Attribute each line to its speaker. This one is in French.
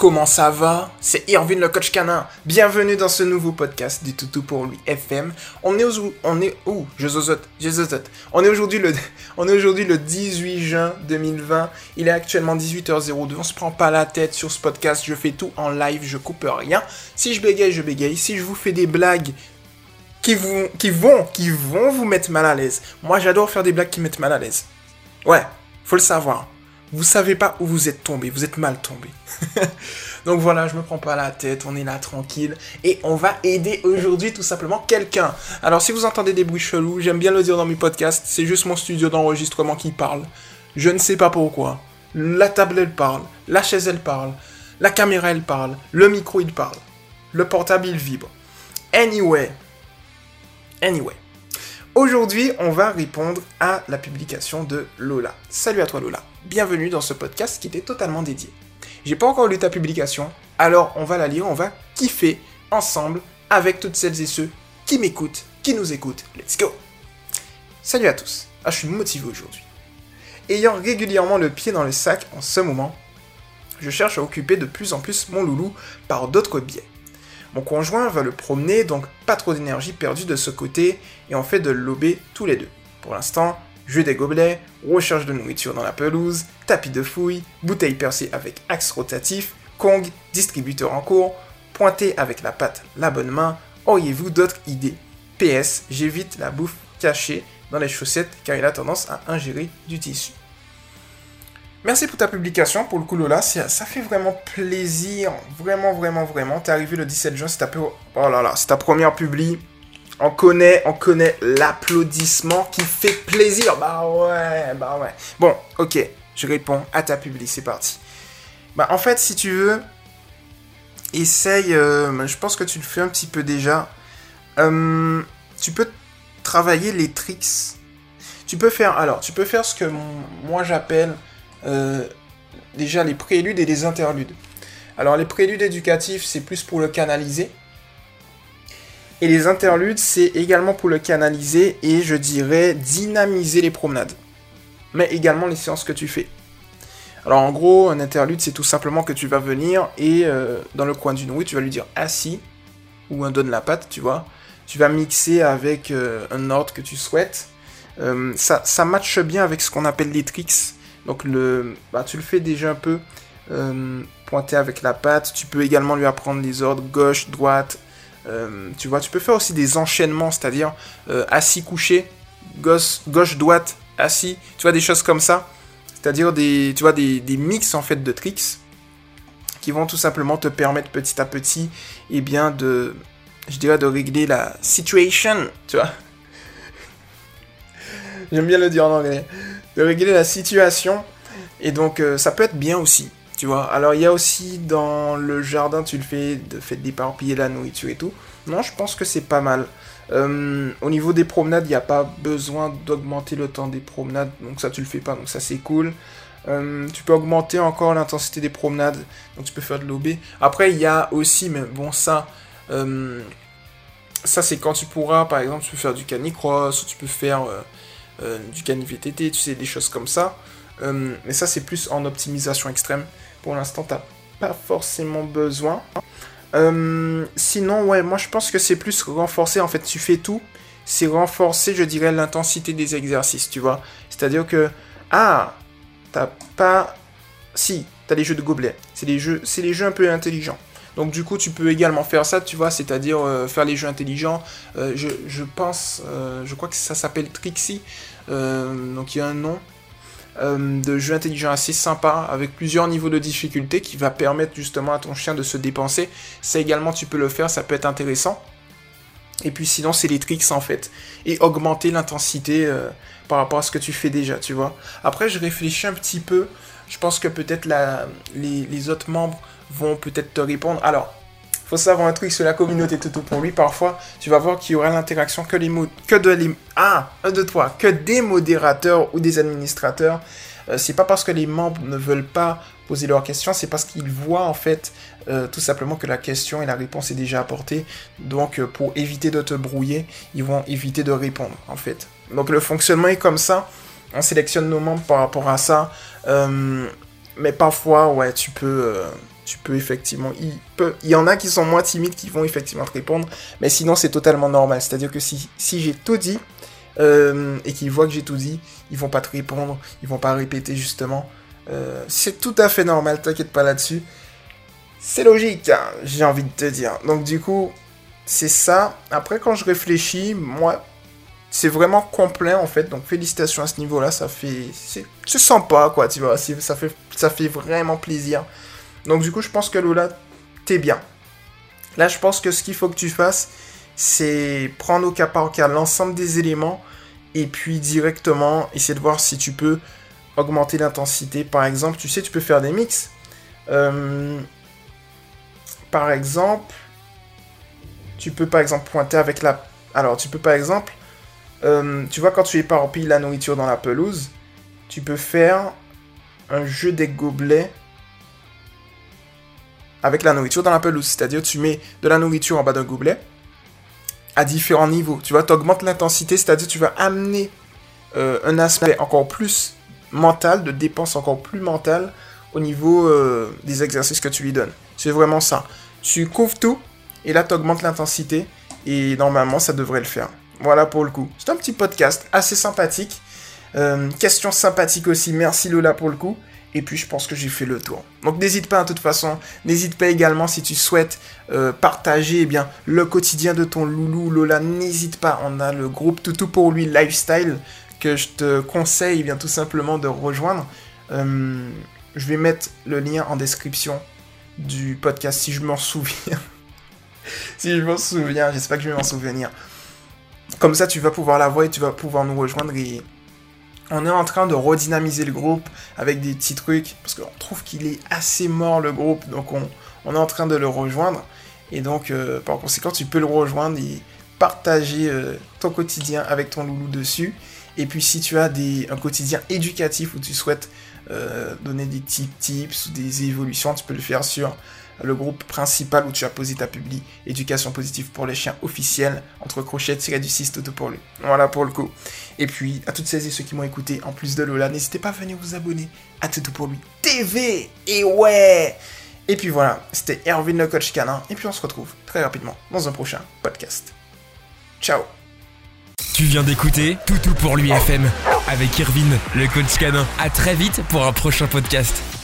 Speaker 1: Comment ça va? C'est Irvine le coach canin. Bienvenue dans ce nouveau podcast du Toutou pour lui FM. On est On est où Je je zozote. On est aujourd'hui le on est aujourd'hui le 18 juin 2020. Il est actuellement 18h02. On se prend pas la tête sur ce podcast. Je fais tout en live, je coupe rien. Si je bégaye, je bégaye. Si je vous fais des blagues qui vous qui vont qui vont vous mettre mal à l'aise. Moi, j'adore faire des blagues qui mettent mal à l'aise. Ouais, faut le savoir vous savez pas où vous êtes tombé, vous êtes mal tombé. Donc voilà, je me prends pas la tête, on est là tranquille et on va aider aujourd'hui tout simplement quelqu'un. Alors si vous entendez des bruits chelous, j'aime bien le dire dans mes podcasts, c'est juste mon studio d'enregistrement qui parle. Je ne sais pas pourquoi. La table elle parle, la chaise elle parle, la caméra elle parle, le micro il parle, le portable il vibre. Anyway, anyway. Aujourd'hui, on va répondre à la publication de Lola. Salut à toi Lola. Bienvenue dans ce podcast qui était totalement dédié. J'ai pas encore lu ta publication, alors on va la lire, on va kiffer ensemble avec toutes celles et ceux qui m'écoutent, qui nous écoutent. Let's go. Salut à tous. Ah, je suis motivé aujourd'hui. Ayant régulièrement le pied dans le sac en ce moment, je cherche à occuper de plus en plus mon loulou par d'autres biais. Mon conjoint va le promener, donc pas trop d'énergie perdue de ce côté, et on fait de l'obé tous les deux. Pour l'instant, jeu des gobelets, recherche de nourriture dans la pelouse, tapis de fouille, bouteille percée avec axe rotatif, Kong, distributeur en cours, pointé avec la patte la bonne main, auriez-vous d'autres idées? PS, j'évite la bouffe cachée dans les chaussettes car il a tendance à ingérer du tissu. Merci pour ta publication, pour le coup Lola, ça, fait vraiment plaisir, vraiment, vraiment, vraiment. T'es arrivé le 17 juin, c'est ta, oh là là, ta première publi. On connaît, on connaît l'applaudissement qui fait plaisir. Bah ouais, bah ouais. Bon, ok, je réponds à ta publi, c'est parti. Bah en fait, si tu veux, essaye, euh, je pense que tu le fais un petit peu déjà. Euh, tu peux travailler les tricks. Tu peux faire, alors, tu peux faire ce que moi j'appelle euh, déjà les préludes et les interludes. Alors les préludes éducatifs, c'est plus pour le canaliser. Et les interludes, c'est également pour le canaliser et je dirais dynamiser les promenades. Mais également les séances que tu fais. Alors en gros, un interlude, c'est tout simplement que tu vas venir et euh, dans le coin d'une rue, tu vas lui dire assis ou un donne la patte, tu vois. Tu vas mixer avec euh, un ordre que tu souhaites. ça, ça matche bien avec ce qu'on appelle les tricks. Donc le, bah, tu le fais déjà un peu euh, pointer avec la patte. Tu peux également lui apprendre les ordres gauche, droite. Euh, tu vois, tu peux faire aussi des enchaînements, c'est-à-dire euh, assis, couché, gauche, gauche, droite, assis. Tu vois des choses comme ça. C'est-à-dire des, tu vois des, des mix en fait de tricks qui vont tout simplement te permettre petit à petit, et eh bien de, je dirais de régler la situation, tu vois. J'aime bien le dire en anglais de régler la situation. Et donc, euh, ça peut être bien aussi, tu vois. Alors, il y a aussi dans le jardin, tu le fais, de fait d'éparpiller la nourriture et tout. Non, je pense que c'est pas mal. Euh, au niveau des promenades, il n'y a pas besoin d'augmenter le temps des promenades, donc ça tu le fais pas, donc ça c'est cool. Euh, tu peux augmenter encore l'intensité des promenades, donc tu peux faire de l'OB. Après, il y a aussi, mais bon, ça, ça c'est quand tu pourras, par exemple, tu peux faire du canicross, tu peux faire euh, du canif VTT, tu sais, des choses comme ça. Euh, mais ça, c'est plus en optimisation extrême. Pour l'instant, t'as pas forcément besoin. Euh, sinon, ouais, moi je pense que c'est plus renforcer. En fait, tu fais tout. C'est renforcer, je dirais, l'intensité des exercices, tu vois. C'est-à-dire que, ah, t'as pas. Si, t'as les jeux de gobelets. C'est les c'est les jeux un peu intelligents. Donc du coup, tu peux également faire ça, tu vois, c'est-à-dire faire les jeux intelligents. je, je, pense, je crois que ça s'appelle Trixie. Euh, donc il y a un nom euh, de jeu intelligent assez sympa avec plusieurs niveaux de difficulté qui va permettre justement à ton chien de se dépenser. Ça également tu peux le faire, ça peut être intéressant. Et puis sinon c'est les tricks en fait. Et augmenter l'intensité euh, par rapport à ce que tu fais déjà, tu vois. Après je réfléchis un petit peu. Je pense que peut-être les, autres membres vont peut-être te répondre. Alors, faut savoir un truc sur la communauté Toto pour lui. Parfois, tu vas voir qu'il y aura l'interaction que les que de les, ah, un de toi, que des modérateurs ou des administrateurs. Euh, c'est pas parce que les membres ne veulent pas poser leurs questions, c'est parce qu'ils voient en fait euh, tout simplement que la question et la réponse est déjà apportée. Donc euh, pour éviter de te brouiller, ils vont éviter de répondre en fait. Donc le fonctionnement est comme ça. On sélectionne nos membres par rapport à ça. Mais parfois, ouais, tu peux, tu peux effectivement. Il, y en a qui sont moins timides qui vont effectivement te répondre. Mais sinon, c'est totalement normal. C'est-à-dire que si, j'ai tout dit et qu'ils voient que j'ai tout dit, ils vont pas te répondre. Ils vont pas répéter justement. c'est tout à fait normal, t'inquiète pas là-dessus. C'est logique, hein, j'ai envie de te dire. Donc du coup, c'est ça. Après, quand je réfléchis, moi, c'est vraiment complet en fait. Donc félicitations à ce niveau-là, ça fait, c'est sympa quoi, tu vois. Ça fait vraiment plaisir. Donc du coup, je pense que Lola, t'es bien. Là, je pense que ce qu'il faut que tu fasses, c'est prendre au cas par cas l'ensemble des éléments et puis directement essayer de voir si tu peux augmenter l'intensité. Par exemple, tu sais, tu peux faire des mix. Euh, par exemple, tu peux par exemple pointer avec la... Alors, tu peux par exemple, euh, tu vois, quand tu éparpilles la nourriture dans la pelouse, tu peux faire un jeu des gobelets avec la nourriture dans la pelouse. C'est-à-dire, tu mets de la nourriture en bas d'un gobelet à différents niveaux. Tu vois, tu augmentes l'intensité, c'est-à-dire, tu vas amener euh, un aspect encore plus mental, de dépense encore plus mentale au niveau euh, des exercices que tu lui donnes. C'est vraiment ça. Tu couvres tout et là tu augmentes l'intensité et normalement ça devrait le faire. Voilà pour le coup. C'est un petit podcast assez sympathique. Euh, question sympathique aussi. Merci Lola pour le coup. Et puis je pense que j'ai fait le tour. Donc n'hésite pas de toute façon. N'hésite pas également si tu souhaites euh, partager eh bien, le quotidien de ton loulou Lola. N'hésite pas. On a le groupe Toutou pour lui Lifestyle que je te conseille eh bien, tout simplement de rejoindre. Je vais mettre le lien en description du podcast si je m'en souviens. si je m'en souviens, j'espère que je vais m'en souvenir. Comme ça, tu vas pouvoir la voir et tu vas pouvoir nous rejoindre. On est en train de redynamiser le groupe avec des petits trucs parce qu'on trouve qu'il est assez mort le groupe. Donc on, est en train de le rejoindre. Et donc, euh, par conséquent, tu peux le rejoindre et partager euh, ton quotidien avec ton loulou dessus. Et puis, si tu as un quotidien éducatif où tu souhaites euh, donner des petits tips ou des évolutions, tu peux le faire sur le groupe principal où tu as posé ta publi éducation positive pour les chiens officiels entre crochets tiré du 6 tout pour lui. Voilà pour le coup. Et puis à toutes celles et ceux qui m'ont écouté en plus de Lola, n'hésitez pas à venir vous abonner à tout pour lui TV et ouais. Et puis voilà, c'était Erwin le coach canin et puis on se retrouve très rapidement dans un prochain podcast. Ciao.
Speaker 2: Tu viens d'écouter Toutou pour lui FM avec Irvine, le coach canin. À très vite pour un prochain podcast.